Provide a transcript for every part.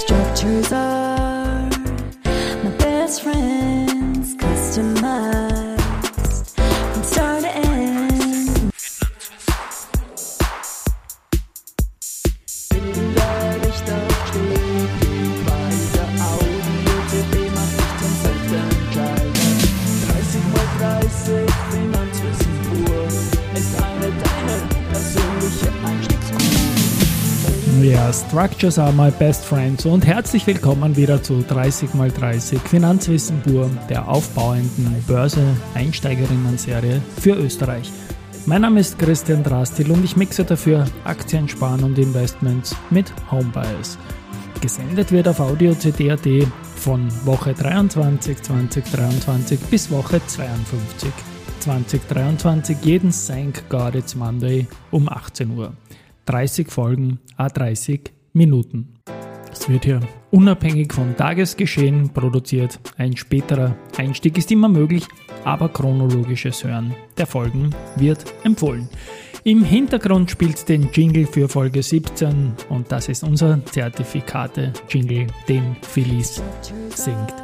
Structures are my best friends, customized Structures are my best friends und herzlich willkommen wieder zu 30x30 Finanzwissen pur, der aufbauenden Börse-Einsteigerinnen-Serie für Österreich. Mein Name ist Christian Drastil und ich mixe dafür Aktien, Sparen und Investments mit Homebias. Gesendet wird auf Audio CD.at von Woche 23 2023 bis Woche 52 2023 jeden Thank God It's Monday um 18 Uhr. 30 Folgen, a 30 Minuten. Es wird hier unabhängig vom Tagesgeschehen produziert. Ein späterer Einstieg ist immer möglich, aber chronologisches Hören der Folgen wird empfohlen. Im Hintergrund spielt den Jingle für Folge 17 und das ist unser Zertifikate-Jingle, den Phyllis singt.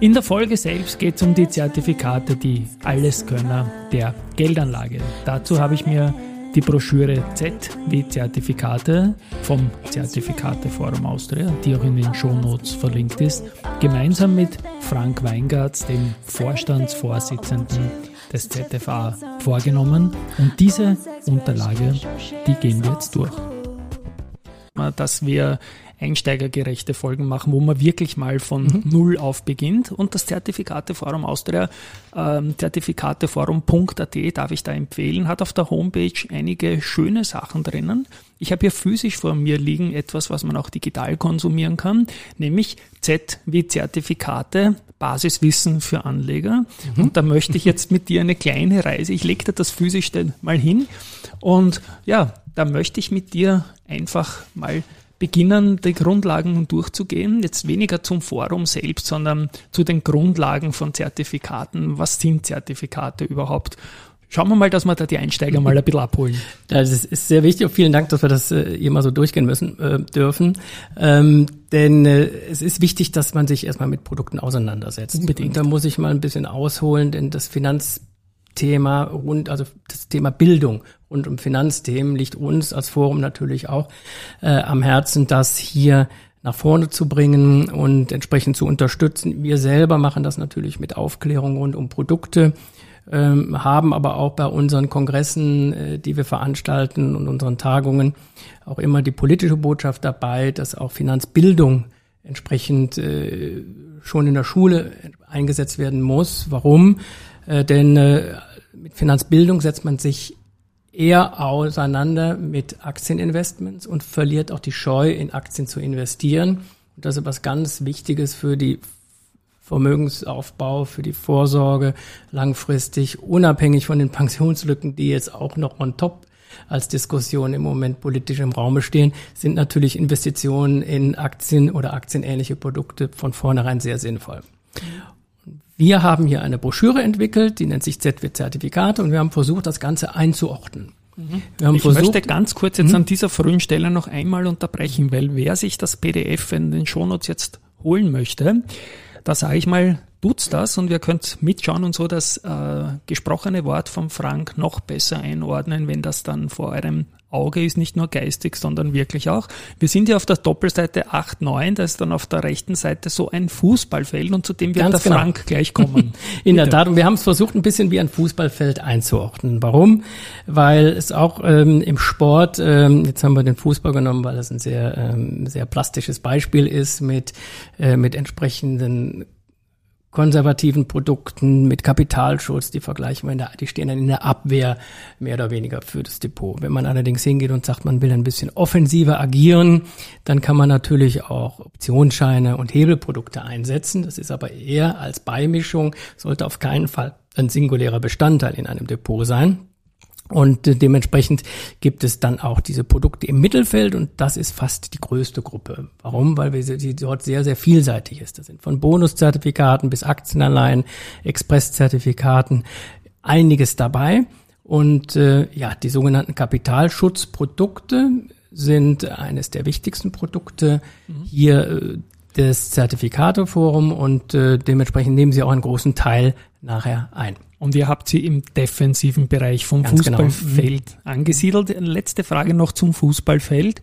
In der Folge selbst geht es um die Zertifikate, die Alleskönner der Geldanlage. Dazu habe ich mir die Broschüre Z wie Zertifikate vom Zertifikateforum Austria, die auch in den Shownotes verlinkt ist, gemeinsam mit Frank Weingartz, dem Vorstandsvorsitzenden des ZFA, vorgenommen. Und diese Unterlage, die gehen wir jetzt durch. Dass wir einsteigergerechte Folgen machen, wo man wirklich mal von Mhm. Null auf beginnt. Und das Zertifikateforum Austria, ähm, zertifikateforum.at, darf ich da empfehlen, hat auf der Homepage einige schöne Sachen drinnen. Ich habe hier physisch vor mir liegen etwas, was man auch digital konsumieren kann, nämlich Z wie Zertifikate, Basiswissen für Anleger. Und da möchte ich jetzt mit dir eine kleine Reise, ich lege dir das physisch dann mal hin und ja, da möchte ich mit dir einfach mal beginnen, die Grundlagen durchzugehen. Jetzt weniger zum Forum selbst, sondern zu den Grundlagen von Zertifikaten. Was sind Zertifikate überhaupt? Schauen wir mal, dass wir da die Einsteiger mal ein bisschen abholen. Das ist, ist sehr wichtig und vielen Dank, dass wir das äh, hier mal so durchgehen müssen äh, dürfen. Ähm, denn äh, es ist wichtig, dass man sich erstmal mit Produkten auseinandersetzt. Unbedingt. Und da muss ich mal ein bisschen ausholen, denn das Finanzthema rund, also das Thema Bildung rund um Finanzthemen liegt uns als Forum natürlich auch äh, am Herzen, das hier nach vorne zu bringen und entsprechend zu unterstützen. Wir selber machen das natürlich mit Aufklärung rund um Produkte ähm, haben aber auch bei unseren Kongressen, äh, die wir veranstalten und unseren Tagungen auch immer die politische Botschaft dabei, dass auch Finanzbildung entsprechend äh, schon in der Schule eingesetzt werden muss. Warum? Äh, denn äh, mit Finanzbildung setzt man sich eher auseinander mit Aktieninvestments und verliert auch die Scheu, in Aktien zu investieren. Und das ist etwas ganz Wichtiges für die Vermögensaufbau, für die Vorsorge langfristig, unabhängig von den Pensionslücken, die jetzt auch noch on top als Diskussion im Moment politisch im Raum stehen, sind natürlich Investitionen in Aktien oder aktienähnliche Produkte von vornherein sehr sinnvoll. Wir haben hier eine Broschüre entwickelt, die nennt sich ZW-Zertifikate und wir haben versucht, das Ganze einzuordnen. Wir haben Ich möchte ganz kurz jetzt an dieser frühen Stelle noch einmal unterbrechen, weil wer sich das PDF in den Shownotes jetzt holen möchte, da sage ich mal, tut's das und wir könnt mitschauen und so das äh, gesprochene Wort von Frank noch besser einordnen, wenn das dann vor eurem Auge ist, nicht nur geistig, sondern wirklich auch. Wir sind ja auf der Doppelseite 8, 9, da ist dann auf der rechten Seite so ein Fußballfeld und zu dem wird Ganz der genau. Frank gleich kommen. In der Bitte. Tat, und wir haben es versucht, ein bisschen wie ein Fußballfeld einzuordnen. Warum? Weil es auch ähm, im Sport, ähm, jetzt haben wir den Fußball genommen, weil das ein sehr, ähm, sehr plastisches Beispiel ist mit, äh, mit entsprechenden konservativen Produkten mit Kapitalschutz, die vergleichen wir in der, die stehen dann in der Abwehr mehr oder weniger für das Depot. Wenn man allerdings hingeht und sagt, man will ein bisschen offensiver agieren, dann kann man natürlich auch Optionsscheine und Hebelprodukte einsetzen. Das ist aber eher als Beimischung, sollte auf keinen Fall ein singulärer Bestandteil in einem Depot sein. Und äh, dementsprechend gibt es dann auch diese Produkte im Mittelfeld und das ist fast die größte Gruppe. Warum? Weil wir sie dort sehr, sehr vielseitig ist. Das sind von Bonuszertifikaten bis Aktienanleihen, Expresszertifikaten, einiges dabei. Und äh, ja, die sogenannten Kapitalschutzprodukte sind eines der wichtigsten Produkte hier äh, des Zertifikateforum und äh, dementsprechend nehmen sie auch einen großen Teil nachher ein. Und ihr habt sie im defensiven Bereich vom Ganz genau. Fußballfeld angesiedelt. Letzte Frage noch zum Fußballfeld.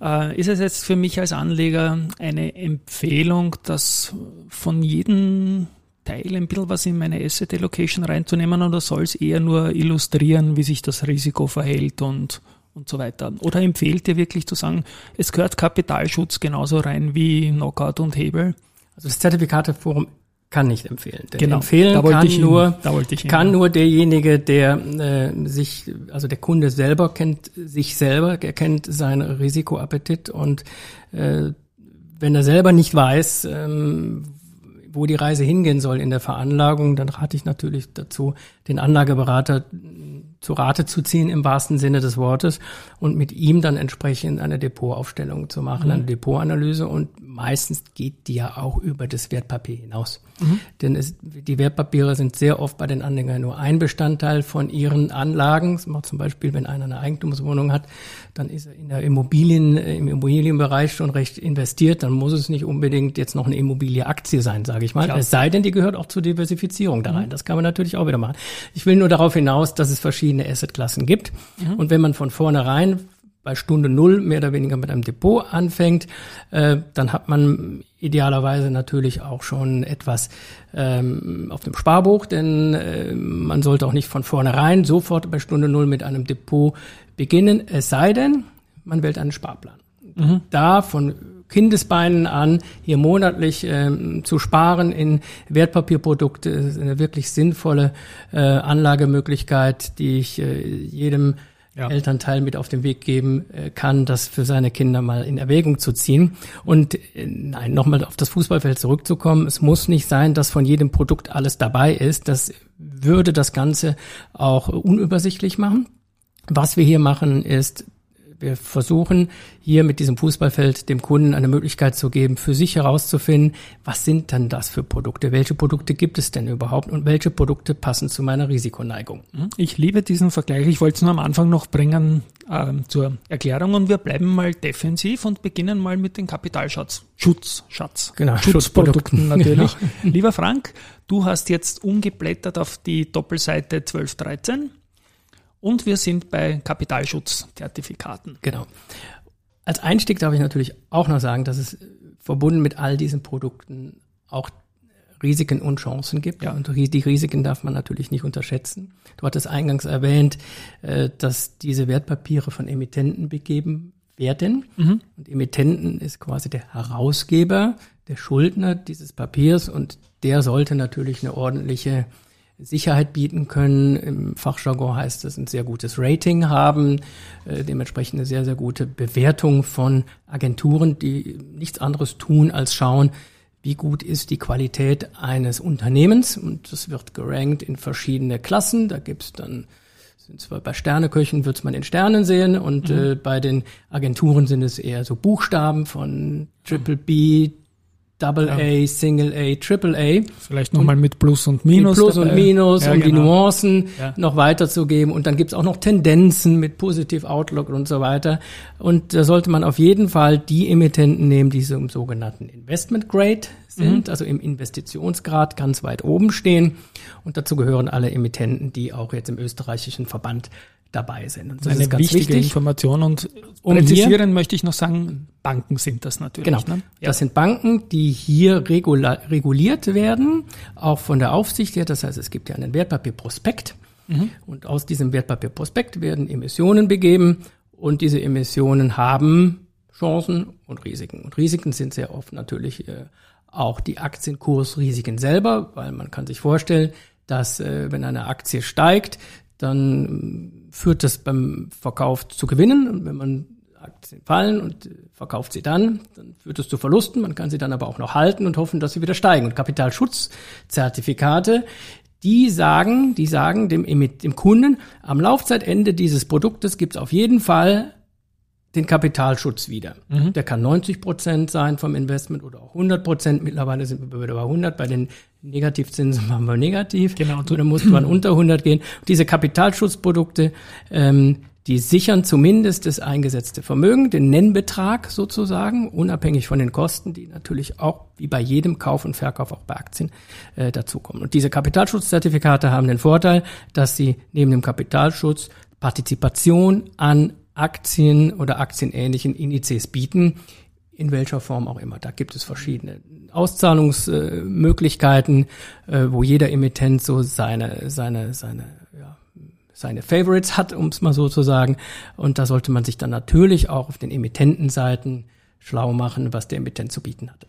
Äh, ist es jetzt für mich als Anleger eine Empfehlung, dass von jedem Teil ein bisschen was in meine Asset Allocation reinzunehmen oder soll es eher nur illustrieren, wie sich das Risiko verhält und, und so weiter? Oder empfehlt ihr wirklich zu sagen, es gehört Kapitalschutz genauso rein wie Knockout und Hebel? Also das Zertifikateforum kann nicht empfehlen. Denn Genau, empfehlen kann ich hin, nur hin, kann nur derjenige, der äh, sich, also der Kunde selber kennt sich selber, er kennt seinen Risikoappetit und äh, wenn er selber nicht weiß, ähm, wo die Reise hingehen soll in der Veranlagung, dann rate ich natürlich dazu, den Anlageberater zu Rate zu ziehen im wahrsten Sinne des Wortes und mit ihm dann entsprechend eine Depotaufstellung zu machen, eine Depotanalyse und meistens geht die ja auch über das Wertpapier hinaus. Denn es, die Wertpapiere sind sehr oft bei den Anlegern nur ein Bestandteil von ihren Anlagen. Das macht zum Beispiel, wenn einer eine Eigentumswohnung hat, dann ist er in der Immobilien, im Immobilienbereich schon recht investiert, dann muss es nicht unbedingt jetzt noch eine Immobilieaktie sein, sage ich mal. Klar. Es sei denn, die gehört auch zur Diversifizierung da rein. Das kann man natürlich auch wieder machen. Ich will nur darauf hinaus, dass es verschiedene Assetklassen gibt. Und wenn man von vornherein bei Stunde Null mehr oder weniger mit einem Depot anfängt, äh, dann hat man idealerweise natürlich auch schon etwas ähm, auf dem Sparbuch, denn äh, man sollte auch nicht von vornherein sofort bei Stunde Null mit einem Depot beginnen, es sei denn, man wählt einen Sparplan. Da von Kindesbeinen an hier monatlich ähm, zu sparen in Wertpapierprodukte ist eine wirklich sinnvolle äh, Anlagemöglichkeit, die ich äh, jedem Ja. Elternteil mit auf den Weg geben äh, kann, das für seine Kinder mal in Erwägung zu ziehen. Und äh, nein, nochmal auf das Fußballfeld zurückzukommen, es muss nicht sein, dass von jedem Produkt alles dabei ist. Das würde das Ganze auch unübersichtlich machen. Was wir hier machen, ist, wir versuchen hier mit diesem Fußballfeld dem Kunden eine Möglichkeit zu geben, für sich herauszufinden, was sind denn das für Produkte? Welche Produkte gibt es denn überhaupt und welche Produkte passen zu meiner Risikoneigung? Ich liebe diesen Vergleich. Ich wollte es nur am Anfang noch bringen ähm, zur Erklärung und wir bleiben mal defensiv und beginnen mal mit den Kapitalschatz. Schutz, Schatz. Genau, Schutzprodukten natürlich. Lieber Frank, du hast jetzt umgeblättert auf die Doppelseite 1213 und wir sind bei Kapitalschutzzertifikaten. Genau. Als Einstieg darf ich natürlich auch noch sagen, dass es verbunden mit all diesen Produkten auch Risiken und Chancen gibt. Ja. Und die Risiken darf man natürlich nicht unterschätzen. Du hattest eingangs erwähnt, äh, dass diese Wertpapiere von Emittenten begeben werden. Und Emittenten ist quasi der Herausgeber, der Schuldner dieses Papiers und der sollte natürlich eine ordentliche Sicherheit bieten können. Im Fachjargon heißt es ein sehr gutes Rating haben, äh, dementsprechend eine sehr, sehr gute Bewertung von Agenturen, die nichts anderes tun, als schauen, wie gut ist die Qualität eines Unternehmens. Und das wird gerankt in verschiedene Klassen. Da gibt's dann sind zwar bei Sterneköchen wird man in Sternen sehen und äh, bei den Agenturen sind es eher so Buchstaben von Triple B, Double A, Single A, Triple A. Vielleicht nochmal mit Plus und Mit Minus. Plus dabei. und Minus, Ja, um die genau. Nuancen Ja. noch weiterzugeben. Und dann gibt's auch noch Tendenzen mit Positive Outlook und so weiter. Und da sollte man auf jeden Fall die Emittenten nehmen, die so im sogenannten Investment Grade sind, Mhm. also im Investitionsgrad ganz weit oben stehen. Und dazu gehören alle Emittenten, die auch jetzt im österreichischen Verband dabei sind. Und das Eine ist ganz wichtige wichtig. Information und Um präzisieren möchte ich noch sagen, Banken sind das natürlich. Genau. Ne? Ja. Das sind Banken, die hier reguliert werden, auch von der Aufsicht her. Das heißt, es gibt ja einen Wertpapierprospekt. Mhm. Und aus diesem Wertpapierprospekt werden Emissionen begeben. Und diese Emissionen haben Chancen und Risiken. Und Risiken sind sehr oft natürlich äh, auch die Aktienkursrisiken selber, weil man kann sich vorstellen, dass äh, wenn eine Aktie steigt, dann ähm, führt das beim Verkauf zu Gewinnen. Und wenn man Aktien fallen und äh, verkauft sie dann, dann führt es zu Verlusten. Man kann sie dann aber auch noch halten und hoffen, dass sie wieder steigen. Und Kapitalschutzzertifikate, die sagen, die sagen dem, dem Kunden, am Laufzeitende dieses Produktes gibt es auf jeden Fall den Kapitalschutz wieder. Der kann 90 Prozent sein vom Investment oder auch 100 Prozent. Mittlerweile sind wir wieder bei 100. Bei den Negativzinsen waren wir negativ. Genau. Oder musste man unter 100 gehen. Und diese Kapitalschutzprodukte, ähm, Die sichern zumindest das eingesetzte Vermögen, den Nennbetrag sozusagen, unabhängig von den Kosten, die natürlich auch wie bei jedem Kauf und Verkauf auch bei Aktien äh, dazukommen. Und diese Kapitalschutzzertifikate haben den Vorteil, dass sie neben dem Kapitalschutz Partizipation an Aktien oder aktienähnlichen Indizes bieten, in welcher Form auch immer. Da gibt es verschiedene Auszahlungsmöglichkeiten, äh, wo jeder Emittent so seine, seine, seine, ja, seine Favorites hat, um es mal so zu sagen. Und da sollte man sich dann natürlich auch auf den Emittentenseiten schlau machen, was der Emittent zu bieten hat.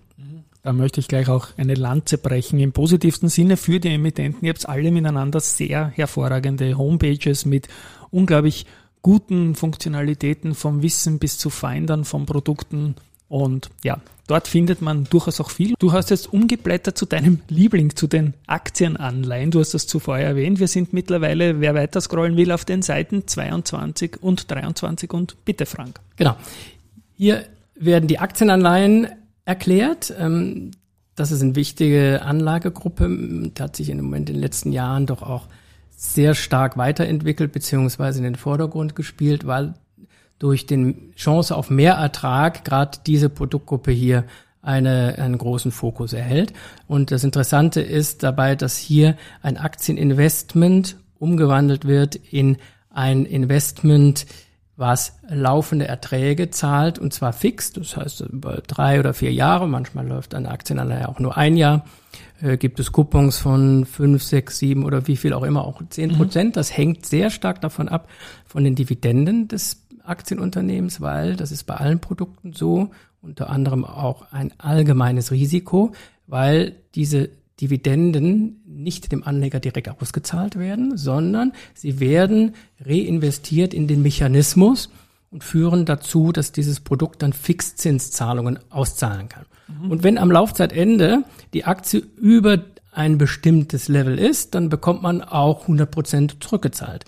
Da möchte ich gleich auch eine Lanze brechen im positivsten Sinne für die Emittenten. Ihr habt alle miteinander sehr hervorragende Homepages mit unglaublich guten Funktionalitäten vom Wissen bis zu Findern von Produkten. Und ja, dort findet man durchaus auch viel. Du hast jetzt umgeblättert zu deinem Liebling, zu den Aktienanleihen. Du hast das zuvor erwähnt. Wir sind mittlerweile, wer weiter scrollen will, auf den Seiten 22 und 23 und bitte Frank. Genau. Hier werden die Aktienanleihen erklärt. Ähm, das ist eine wichtige Anlagegruppe. Die hat sich im Moment in den letzten Jahren doch auch sehr stark weiterentwickelt beziehungsweise in den Vordergrund gespielt, weil durch den Chance auf Mehrertrag gerade diese Produktgruppe hier eine, einen großen Fokus erhält. Und das Interessante ist dabei, dass hier ein Aktieninvestment umgewandelt wird in ein Investment, was laufende Erträge zahlt und zwar fix, das heißt über drei oder vier Jahre, manchmal läuft eine Aktienanleihe auch nur ein Jahr, äh, gibt es Coupons von fünf, sechs, sieben oder wie viel auch immer, auch zehn Prozent. Mhm. Das hängt sehr stark davon ab, von den Dividenden des Aktienunternehmens, weil das ist bei allen Produkten so, unter anderem auch ein allgemeines Risiko, weil diese Dividenden nicht dem Anleger direkt ausgezahlt werden, sondern sie werden reinvestiert in den Mechanismus und führen dazu, dass dieses Produkt dann Fixzinszahlungen auszahlen kann. Mhm. Und wenn am Laufzeitende die Aktie über ein bestimmtes Level ist, dann bekommt man auch 100 Prozent zurückgezahlt.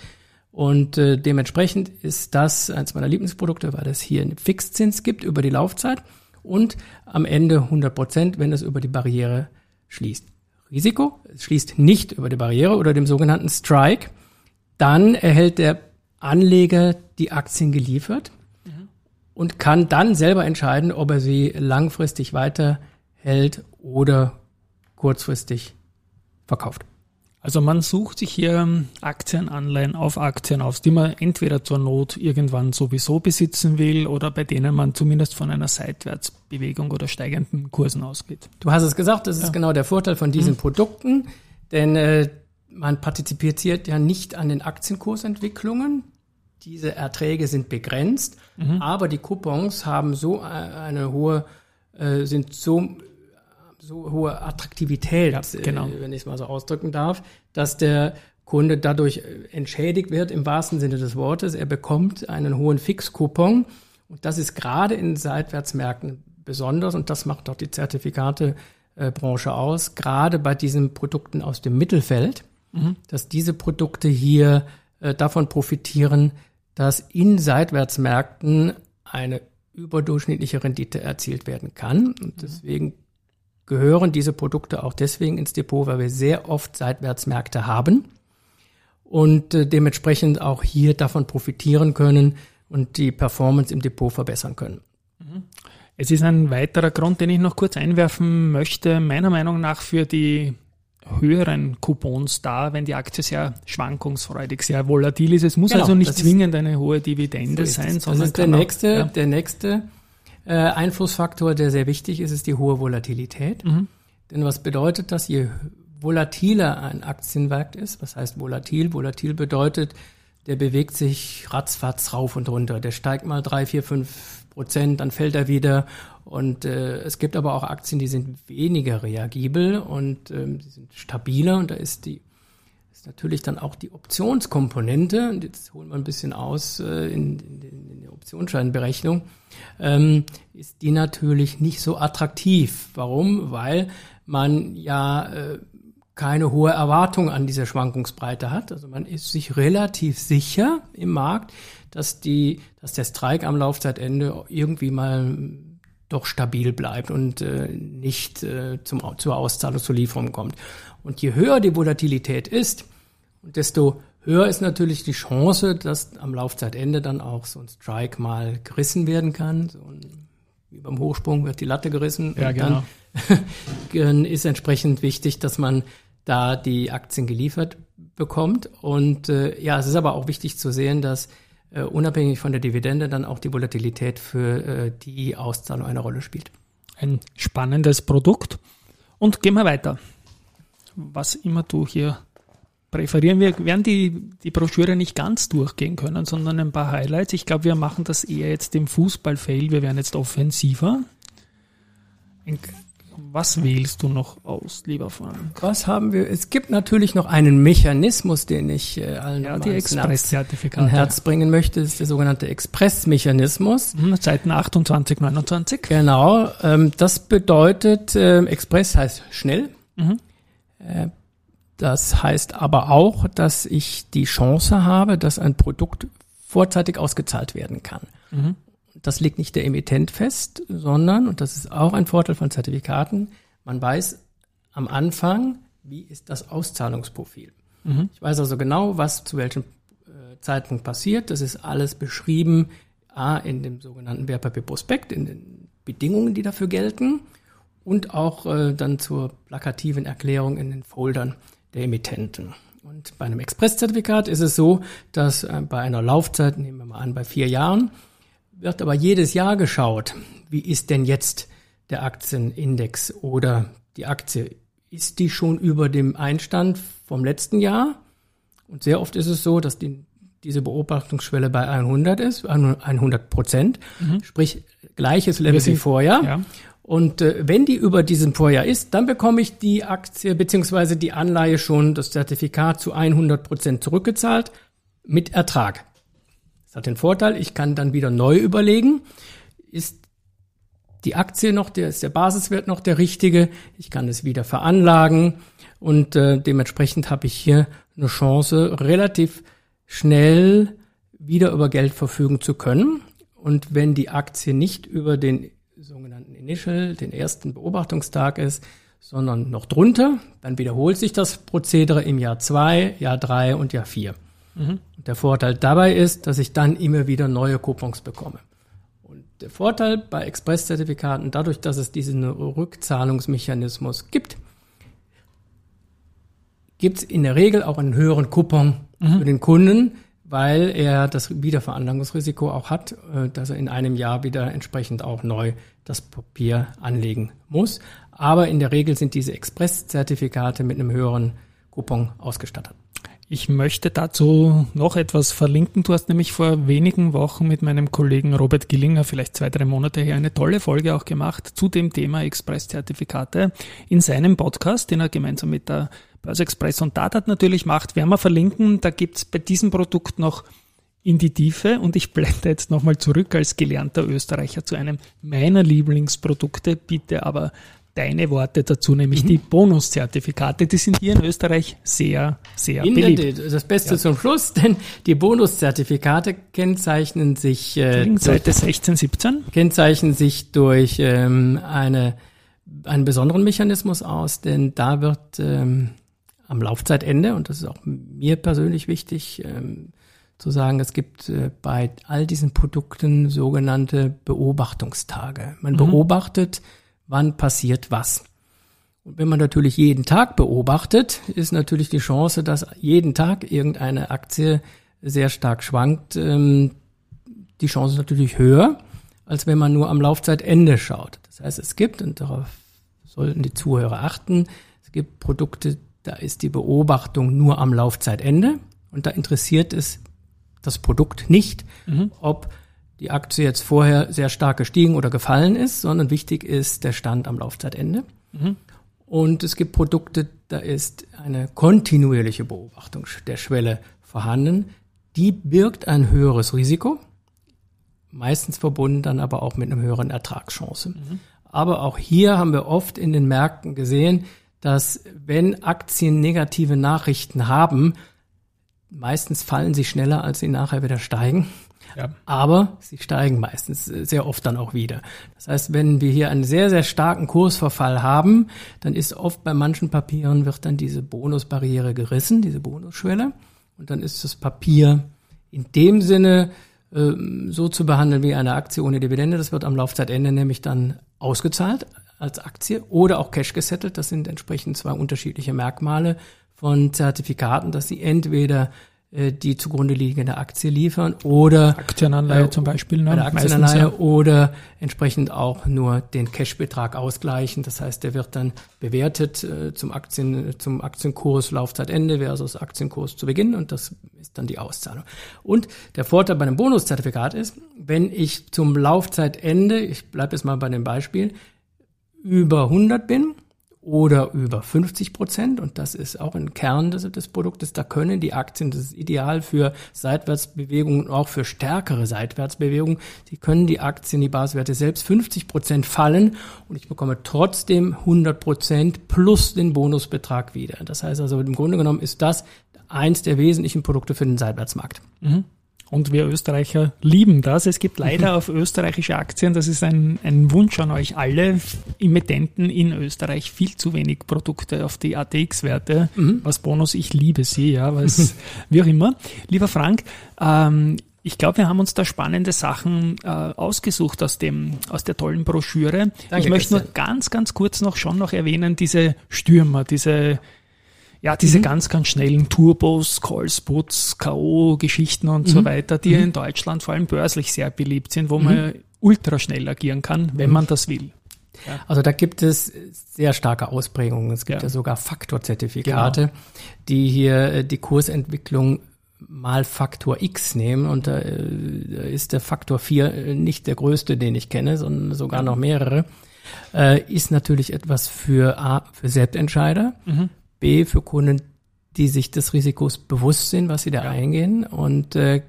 Und äh, dementsprechend ist das eins meiner Lieblingsprodukte, weil es hier einen Fixzins gibt über die Laufzeit und am Ende 100 Prozent, wenn es über die Barriere schließt. Risiko, es schließt nicht über die Barriere oder dem sogenannten Strike, dann erhält der Anleger die Aktien geliefert mhm. und kann dann selber entscheiden, ob er sie langfristig weiterhält oder kurzfristig verkauft. Also man sucht sich hier Aktienanleihen auf Aktien aus, die man entweder zur Not irgendwann sowieso besitzen will oder bei denen man zumindest von einer Seitwärtsbewegung oder steigenden Kursen ausgeht. Du hast es gesagt, das ist ja. genau der Vorteil von diesen hm. Produkten, denn äh, man partizipiert ja nicht an den Aktienkursentwicklungen. Diese Erträge sind begrenzt, mhm. aber die Coupons haben so äh, eine hohe, äh, sind so so hohe Attraktivität, ja, genau. äh, wenn ich es mal so ausdrücken darf, dass der Kunde dadurch entschädigt wird im wahrsten Sinne des Wortes. Er bekommt einen hohen Fixcoupon und das ist gerade in Seitwärtsmärkten besonders und das macht auch die Zertifikatebranche aus, gerade bei diesen Produkten aus dem Mittelfeld, mhm. dass diese Produkte hier äh, davon profitieren, dass in Seitwärtsmärkten eine überdurchschnittliche Rendite erzielt werden kann. Und mhm. deswegen gehören diese Produkte auch deswegen ins Depot, weil wir sehr oft Seitwärtsmärkte haben und äh, dementsprechend auch hier davon profitieren können und die Performance im Depot verbessern können. Es ist ein weiterer Grund, den ich noch kurz einwerfen möchte, meiner Meinung nach für die höheren Coupons da, wenn die Aktie sehr schwankungsfreudig, sehr volatil ist. Es muss genau, also nicht zwingend eine hohe Dividende so sein, sondern das ist der nächste, auch, ja. der nächste äh, Einflussfaktor, der sehr wichtig ist, ist die hohe Volatilität. Mhm. Denn was bedeutet das? Je volatiler ein Aktienmarkt ist, was heißt volatil? Volatil bedeutet, der bewegt sich ratzfatz rauf und runter. Der steigt mal drei, vier, fünf Prozent, dann fällt er wieder. Und äh, es gibt aber auch Aktien, die sind weniger reagibel und ähm, die sind stabiler und da ist die ist natürlich dann auch die Optionskomponente, und jetzt holen wir ein bisschen aus äh, in, in, in der Optionsscheinberechnung, ähm, ist die natürlich nicht so attraktiv. Warum? Weil man ja äh, keine hohe Erwartung an dieser Schwankungsbreite hat. Also man ist sich relativ sicher im Markt, dass die, dass der Streik am Laufzeitende irgendwie mal doch stabil bleibt und äh, nicht äh, zum, zur Auszahlung, zur Lieferung kommt. Und je höher die Volatilität ist, desto Höher ist natürlich die Chance, dass am Laufzeitende dann auch so ein Strike mal gerissen werden kann. So ein, wie beim Hochsprung wird die Latte gerissen. Ja, und genau. Dann ist entsprechend wichtig, dass man da die Aktien geliefert bekommt. Und äh, ja, es ist aber auch wichtig zu sehen, dass äh, unabhängig von der Dividende dann auch die Volatilität für äh, die Auszahlung eine Rolle spielt. Ein spannendes Produkt. Und gehen wir weiter. Was immer du hier präferieren. Wir werden die, die Broschüre nicht ganz durchgehen können, sondern ein paar Highlights. Ich glaube, wir machen das eher jetzt im Fußball-Fail. Wir werden jetzt offensiver. Ein- Was wählst du noch aus, lieber Frank? Was haben wir? Es gibt natürlich noch einen Mechanismus, den ich äh, allen Ja, die Express-Zertifikate. ein Herz bringen möchte, ist der sogenannte Express-Mechanismus. Hm, Seiten 28, 29. Genau, ähm, das bedeutet, ähm, Express heißt schnell. Äh, das heißt aber auch, dass ich die Chance habe, dass ein Produkt vorzeitig ausgezahlt werden kann. Das legt nicht der Emittent fest, sondern, und das ist auch ein Vorteil von Zertifikaten, man weiß am Anfang, wie ist das Auszahlungsprofil. Ich weiß also genau, was zu welchem äh, Zeitpunkt passiert. Das ist alles beschrieben, A, in dem sogenannten Wertpapierprospekt, in den Bedingungen, die dafür gelten und auch äh, dann zur plakativen Erklärung in den Foldern der Emittenten. Und bei einem Expresszertifikat ist es so, dass äh, bei einer Laufzeit, nehmen wir mal an, bei vier Jahren, wird aber jedes Jahr geschaut, wie ist denn jetzt der Aktienindex oder die Aktie, ist die schon über dem Einstand vom letzten Jahr? Und sehr oft ist es so, dass die, diese Beobachtungsschwelle bei 100 ist, 100 Prozent, sprich gleiches Level wie vorher. ja. Und äh, wenn die über diesem Vorjahr ist, dann bekomme ich die Aktie beziehungsweise die Anleihe schon, das Zertifikat zu 100 Prozent zurückgezahlt mit Ertrag. Das hat den Vorteil, ich kann dann wieder neu überlegen, ist die Aktie noch, der ist der Basiswert noch der richtige, ich kann es wieder veranlagen und äh, dementsprechend habe ich hier eine Chance, relativ schnell wieder über Geld verfügen zu können. Und wenn die Aktie nicht über den sogenannten Initial, den ersten Beobachtungstag ist, sondern noch drunter, dann wiederholt sich das Prozedere im Jahr zwei, Jahr drei und Jahr vier. Und der Vorteil dabei ist, dass ich dann immer wieder neue Coupons bekomme. Und der Vorteil bei Expresszertifikaten, dadurch, dass es diesen Rückzahlungsmechanismus gibt, gibt es in der Regel auch einen höheren Coupon für den Kunden, weil er das Wiederveranlagungsrisiko auch hat, äh, dass er in einem Jahr wieder entsprechend auch neu das Papier anlegen muss. Aber in der Regel sind diese Expresszertifikate mit einem höheren Coupon ausgestattet. Ich möchte dazu noch etwas verlinken. Du hast nämlich vor wenigen Wochen mit meinem Kollegen Robert Gillinger, vielleicht zwei, drei Monate her, eine tolle Folge auch gemacht zu dem Thema Express-Zertifikate in seinem Podcast, den er gemeinsam mit der Börse Express und Datat natürlich macht. Werden wir verlinken. Da gibt's bei diesem Produkt noch in die Tiefe und ich blende jetzt nochmal zurück als gelernter Österreicher zu einem meiner Lieblingsprodukte, bitte aber deine Worte dazu, nämlich die Bonuszertifikate. Die sind hier in Österreich sehr, sehr In der beliebt. Tat, das Beste zum Schluss, denn die Bonuszertifikate kennzeichnen sich, äh, durch, Seite 16, 17. kennzeichnen sich durch ähm, eine, einen besonderen Mechanismus aus, denn da wird ähm, am Laufzeitende, und das ist auch mir persönlich wichtig, ähm, zu sagen, es gibt äh, bei all diesen Produkten sogenannte Beobachtungstage. Man beobachtet, wann passiert was. Und wenn man natürlich jeden Tag beobachtet, ist natürlich die Chance, dass jeden Tag irgendeine Aktie sehr stark schwankt, ähm, die Chance ist natürlich höher, als wenn man nur am Laufzeitende schaut. Das heißt, es gibt, und darauf sollten die Zuhörer achten, es gibt Produkte, da ist die Beobachtung nur am Laufzeitende und da interessiert es das Produkt nicht, ob die Aktie jetzt vorher sehr stark gestiegen oder gefallen ist, sondern wichtig ist der Stand am Laufzeitende. Und es gibt Produkte, da ist eine kontinuierliche Beobachtung der Schwelle vorhanden. Die birgt ein höheres Risiko, meistens verbunden dann aber auch mit einer höheren Ertragschance. Aber auch hier haben wir oft in den Märkten gesehen, dass wenn Aktien negative Nachrichten haben, meistens fallen sie schneller, als sie nachher wieder steigen. Ja. Aber sie steigen meistens äh, sehr oft dann auch wieder. Das heißt, wenn wir hier einen sehr, sehr starken Kursverfall haben, dann ist oft bei manchen Papieren wird dann diese Bonusbarriere gerissen, diese Bonusschwelle. und dann ist das Papier in dem Sinne ähm, so zu behandeln wie eine Aktie ohne Dividende. Das wird am Laufzeitende nämlich dann ausgezahlt als Aktie oder auch Cash gesettelt. Das sind entsprechend zwei unterschiedliche Merkmale von Zertifikaten, dass sie entweder äh, die zugrunde liegende Aktie liefern oder Aktienanleihe äh, zum Beispiel. Ne? eine Meistens, Aktienanleihe ja. oder entsprechend auch nur den Cashbetrag ausgleichen. Das heißt, der wird dann bewertet äh, zum Aktien, zum Aktienkurs Laufzeitende versus Aktienkurs zu Beginn und das ist dann die Auszahlung. Und der Vorteil bei einem Bonuszertifikat ist, wenn ich zum Laufzeitende, ich bleibe jetzt mal bei dem Beispiel, über 100 bin oder über 50 Prozent, und das ist auch ein Kern des, des Produktes, da können die Aktien, das ist ideal für Seitwärtsbewegungen und auch für stärkere Seitwärtsbewegungen, die können die Aktien, die Basiswerte selbst 50 Prozent fallen. Und ich bekomme trotzdem 100 Prozent plus den Bonusbetrag wieder. Das heißt also, im Grunde genommen ist das eins der wesentlichen Produkte für den Seitwärtsmarkt. Und wir Österreicher lieben das. Es gibt leider auf österreichische Aktien, das ist ein, ein Wunsch an euch alle, Emittenten in Österreich viel zu wenig Produkte auf die ATX-Werte. Was Bonus, ich liebe sie, ja, was, wie auch immer. Lieber Frank, ähm, ich glaube, wir haben uns da spannende Sachen äh, ausgesucht aus dem aus der tollen Broschüre. Danke, ich möchte nur Christian. ganz, ganz kurz noch schon noch erwähnen diese Stürmer, diese ja, diese Mhm. ganz, ganz schnellen Turbos, Callsputs, K.O.-Geschichten und so Mhm. weiter, die in Deutschland vor allem börslich sehr beliebt sind, wo man ultra schnell agieren kann, wenn Mhm. man das will. Also da gibt es sehr starke Ausprägungen. Es gibt Ja. ja, sogar Faktorzertifikate, die hier äh, die Kursentwicklung mal Faktor X nehmen und da äh, ist der Faktor 4 äh, nicht der größte, den ich kenne, sondern sogar noch mehrere. Ist natürlich etwas für A, für Selbstentscheider, B, für Kunden, die sich des Risikos bewusst sind, was sie da eingehen und äh,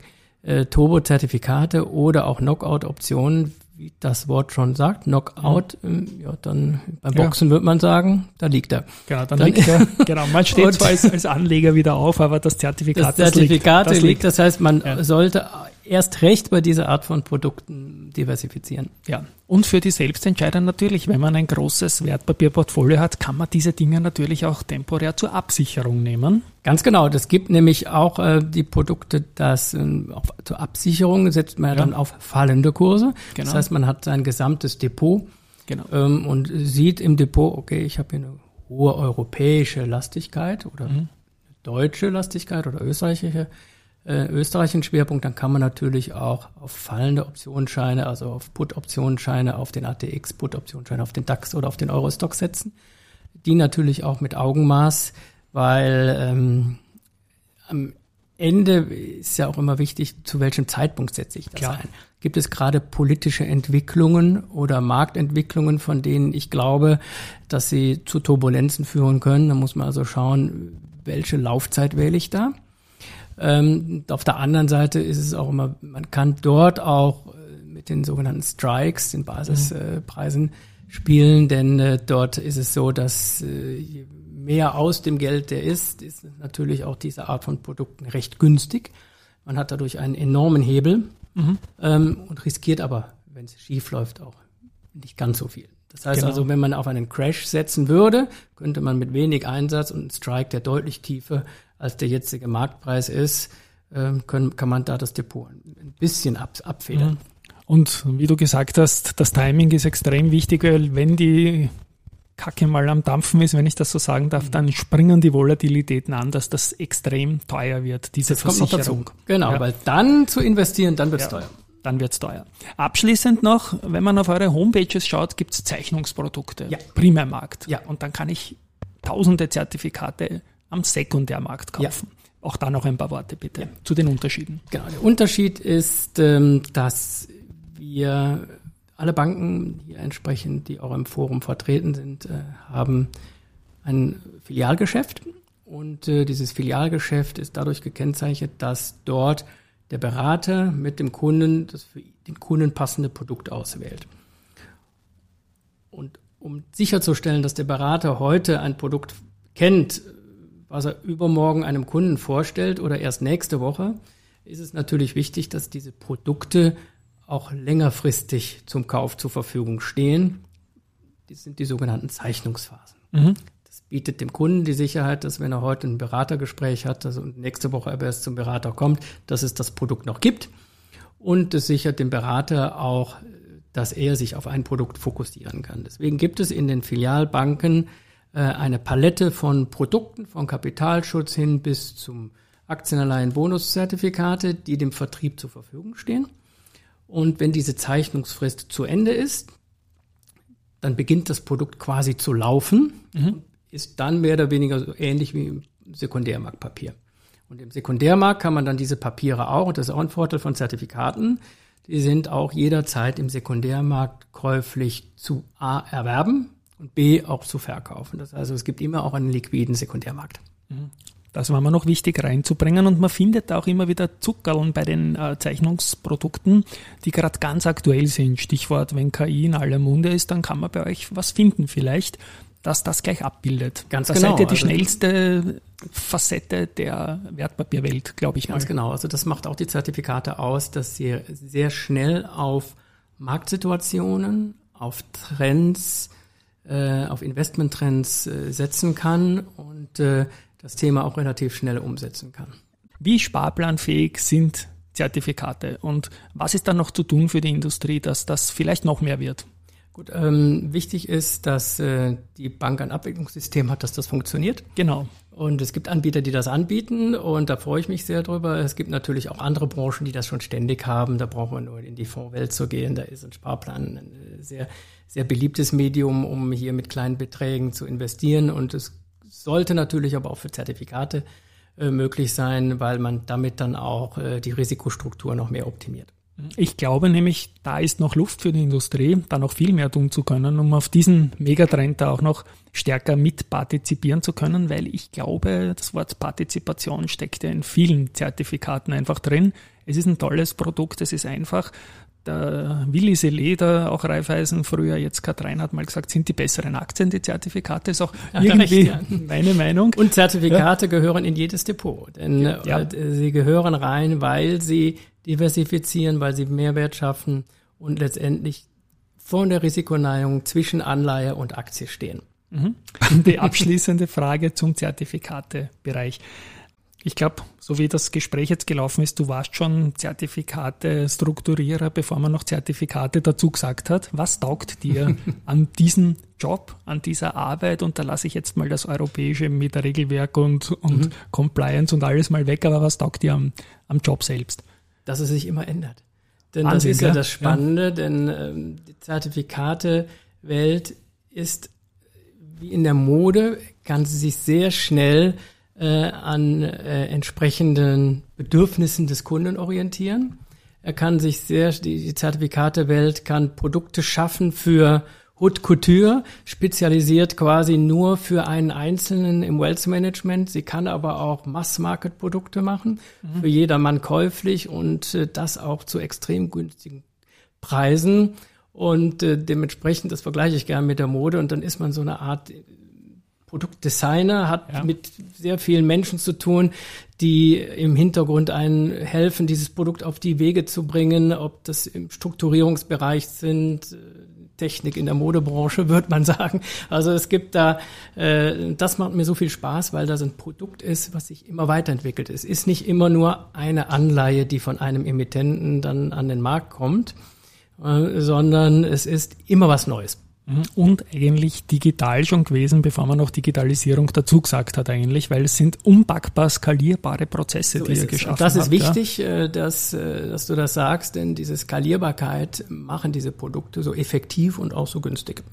äh, Turbo-Zertifikate oder auch Knockout-Optionen, wie das Wort schon sagt, Knockout, ähm, ja, dann beim Ja. Boxen wird man sagen, da liegt er. Genau, dann, Dann- liegt er, genau, man steht zwar als, als Anleger wieder auf, aber das Zertifikat, Das Zertifikat das liegt, das heißt, man Ja. sollte erst recht bei dieser Art von Produkten diversifizieren. Ja, und für die Selbstentscheider natürlich, wenn man ein großes Wertpapierportfolio hat, kann man diese Dinge natürlich auch temporär zur Absicherung nehmen. Ganz genau, das gibt nämlich auch äh, die Produkte, das ähm, auch zur Absicherung setzt man ja. Dann auf fallende Kurse. Genau. Das heißt, man hat sein gesamtes Depot Genau. ähm, und sieht im Depot, okay, ich habe hier eine hohe europäische Lastigkeit oder deutsche Lastigkeit oder österreichische äh, österreichischen Schwerpunkt, dann kann man natürlich auch auf fallende Optionsscheine, also auf Put-Optionsscheine, auf den ATX, Put-Optionsscheine, auf den DAX oder auf den Eurostock setzen. Die natürlich auch mit Augenmaß, weil ähm, am Ende ist ja auch immer wichtig, zu welchem Zeitpunkt setze ich das Klar. ein. Gibt es gerade politische Entwicklungen oder Marktentwicklungen, von denen ich glaube, dass sie zu Turbulenzen führen können? Da muss man also schauen, welche Laufzeit wähle ich da. Ähm, auf der anderen Seite ist es auch immer, man kann dort auch äh, mit den sogenannten Strikes, den Basispreisen spielen, denn äh, dort ist es so, dass äh, je mehr aus dem Geld der ist, ist natürlich auch diese Art von Produkten recht günstig. Man hat dadurch einen enormen Hebel ähm, und riskiert aber, wenn es schief läuft, auch nicht ganz so viel. Das heißt Genau. also, wenn man auf einen Crash setzen würde, könnte man mit wenig Einsatz und einem Strike, der deutlich tiefer als der jetzige Marktpreis ist, ähm, können, kann man da das Depot ein bisschen ab, abfedern. Und wie du gesagt hast, das Timing ist extrem wichtig, weil wenn die Kacke mal am Dampfen ist, wenn ich das so sagen darf, dann springen die Volatilitäten an, dass das extrem teuer wird, diese Das kommt noch dazu. Versicherung. Genau, Ja. weil dann zu investieren, dann wird's Ja. teuer. Dann wird's teuer. Abschließend noch, wenn man auf eure Homepages schaut, gibt's Zeichnungsprodukte, Ja. Primärmarkt. Ja. Und dann kann ich tausende Zertifikate am Sekundärmarkt kaufen. Auch da noch ein paar Worte bitte zu den Unterschieden. Genau, der Unterschied ist, ähm, dass wir alle Banken hier entsprechend, die auch im Forum vertreten sind, äh, haben ein Filialgeschäft. Und äh, dieses Filialgeschäft ist dadurch gekennzeichnet, dass dort der Berater mit dem Kunden das für den Kunden passende Produkt auswählt. Und um sicherzustellen, dass der Berater heute ein Produkt kennt, was er übermorgen einem Kunden vorstellt oder erst nächste Woche, ist es natürlich wichtig, dass diese Produkte auch längerfristig zum Kauf zur Verfügung stehen. Das sind die sogenannten Zeichnungsphasen. Das Das bietet dem Kunden die Sicherheit, dass wenn er heute ein Beratergespräch hat also nächste Woche aber erst zum Berater kommt, dass es das Produkt noch gibt. Und es sichert dem Berater auch, dass er sich auf ein Produkt fokussieren kann. Deswegen gibt es in den Filialbanken eine Palette von Produkten, von Kapitalschutz hin bis zum Aktienanleihen Bonuszertifikate, die dem Vertrieb zur Verfügung stehen. Und wenn diese Zeichnungsfrist zu Ende ist, dann beginnt das Produkt quasi zu laufen, mhm. ist dann mehr oder weniger so ähnlich wie im Sekundärmarktpapier. Und im Sekundärmarkt kann man dann diese Papiere auch, und das ist auch ein Vorteil von Zertifikaten, die sind auch jederzeit im Sekundärmarkt käuflich zu A erwerben und B auch zu verkaufen. Das heißt, also es gibt immer auch einen liquiden Sekundärmarkt. Mhm. Das war mir noch wichtig reinzubringen und man findet auch immer wieder Zuckerln bei den äh, Zeichnungsprodukten, die gerade ganz aktuell sind. Stichwort, wenn KI in aller Munde ist, dann kann man bei euch was finden vielleicht, dass das gleich abbildet. Ganz da genau. seid ihr die also schnellste Facette der Wertpapierwelt, glaube ich Ganz mal. genau. Also das macht auch die Zertifikate aus, dass sie sehr schnell auf Marktsituationen, auf Trends, äh, auf Investmenttrends äh, setzen kann und äh, das Thema auch relativ schnell umsetzen kann. Wie sparplanfähig sind Zertifikate und was ist dann noch zu tun für die Industrie, dass das vielleicht noch mehr wird? Gut, ähm, wichtig ist, dass äh, die Bank ein Abwicklungssystem hat, dass das funktioniert. Genau. Und es gibt Anbieter, die das anbieten und da freue ich mich sehr drüber. Es gibt natürlich auch andere Branchen, die das schon ständig haben. Da braucht man nur in die Fondswelt zu gehen. Da ist ein Sparplan ein äh, sehr, sehr beliebtes Medium, um hier mit kleinen Beträgen zu investieren. Und es sollte natürlich aber auch für Zertifikate äh, möglich sein, weil man damit dann auch äh, die Risikostruktur noch mehr optimiert. Ich glaube nämlich, da ist noch Luft für die Industrie, da noch viel mehr tun zu können, um auf diesen Megatrend da auch noch stärker mitpartizipieren zu können, weil ich glaube, das Wort Partizipation steckt ja in vielen Zertifikaten einfach drin. Es ist ein tolles Produkt, es ist einfach der Willi Seleder, auch Raiffeisen früher, jetzt Katrein hat mal gesagt, sind die besseren Aktien, die Zertifikate, ist auch ja, irgendwie recht, ja. meine Meinung. Und Zertifikate ja. gehören in jedes Depot, denn äh, sie gehören rein, weil sie diversifizieren, weil sie Mehrwert schaffen und letztendlich vor der Risikoneigung zwischen Anleihe und Aktie stehen. Mhm. Die abschließende Frage zum Zertifikatebereich. Ich glaube, so wie das Gespräch jetzt gelaufen ist, du warst schon Zertifikate Strukturierer, bevor man noch Zertifikate dazu gesagt hat. Was taugt dir an diesem Job, an dieser Arbeit? Und da lasse ich jetzt mal das Europäische mit der Regelwerk und, und mhm. Compliance und alles mal weg, aber was taugt dir am, am Job selbst? Dass es sich immer ändert. Denn Wahnsinn, das ist ja, ja das Spannende, ja. denn ähm, die Zertifikate-Welt ist wie in der Mode, kann sie sich sehr schnell äh, an äh, entsprechenden Bedürfnissen des Kunden orientieren. Er kann sich sehr, die, die Zertifikatewelt kann Produkte schaffen für Haute Couture, spezialisiert quasi nur für einen Einzelnen im Wealth Management. Sie kann aber auch Mass-Market-Produkte machen, mhm. für jedermann käuflich und äh, das auch zu extrem günstigen Preisen. Und äh, dementsprechend, das vergleiche ich gerne mit der Mode, und dann ist man so eine Art Produktdesigner, hat ja. mit sehr vielen Menschen zu tun, die im Hintergrund einen helfen, dieses Produkt auf die Wege zu bringen, ob das im Strukturierungsbereich sind, äh, Technik in der Modebranche, würde man sagen. Also es gibt da, äh, das macht mir so viel Spaß, weil das ein Produkt ist, was sich immer weiterentwickelt. Es ist nicht immer nur eine Anleihe, die von einem Emittenten dann an den Markt kommt, äh, sondern es ist immer was Neues. Und eigentlich digital schon gewesen, bevor man noch Digitalisierung dazu gesagt hat eigentlich, weil es sind unpackbar skalierbare Prozesse, so die ihr geschaffen habt. Das ist habt, wichtig, ja? Äh, dass, äh, dass du das sagst, denn diese Skalierbarkeit machen diese Produkte so effektiv und auch so günstig.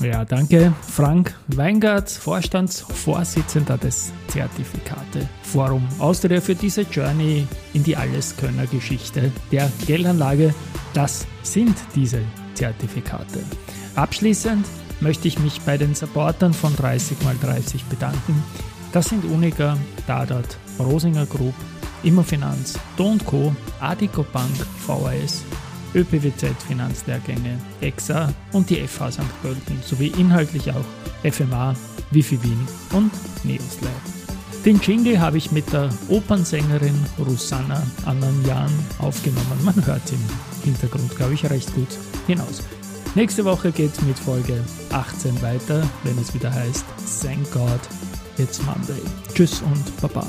Ja, danke. Frank Weingart, Vorstandsvorsitzender des Zertifikate Forum Austria für diese Journey in die Alleskönner-Geschichte der Geldanlage. Das sind diese Zertifikate. Abschließend möchte ich mich bei den Supportern von 30x30 bedanken. Das sind Unica, Dadat, Rosinger Group, Immofinanz, Do Co., Adico Bank, VAS ÖPWZ Finanzlehrgänge, EXA und die FH St. Pölten sowie inhaltlich auch FMA, Wifi Wien und Neoslab. Den Jingle habe ich mit der Opernsängerin Rosanna Ananjan aufgenommen. Man hört im Hintergrund, glaube ich, recht gut hinaus. Nächste Woche geht's mit Folge 18 weiter, wenn es wieder heißt Thank God It's Monday. Tschüss und Baba.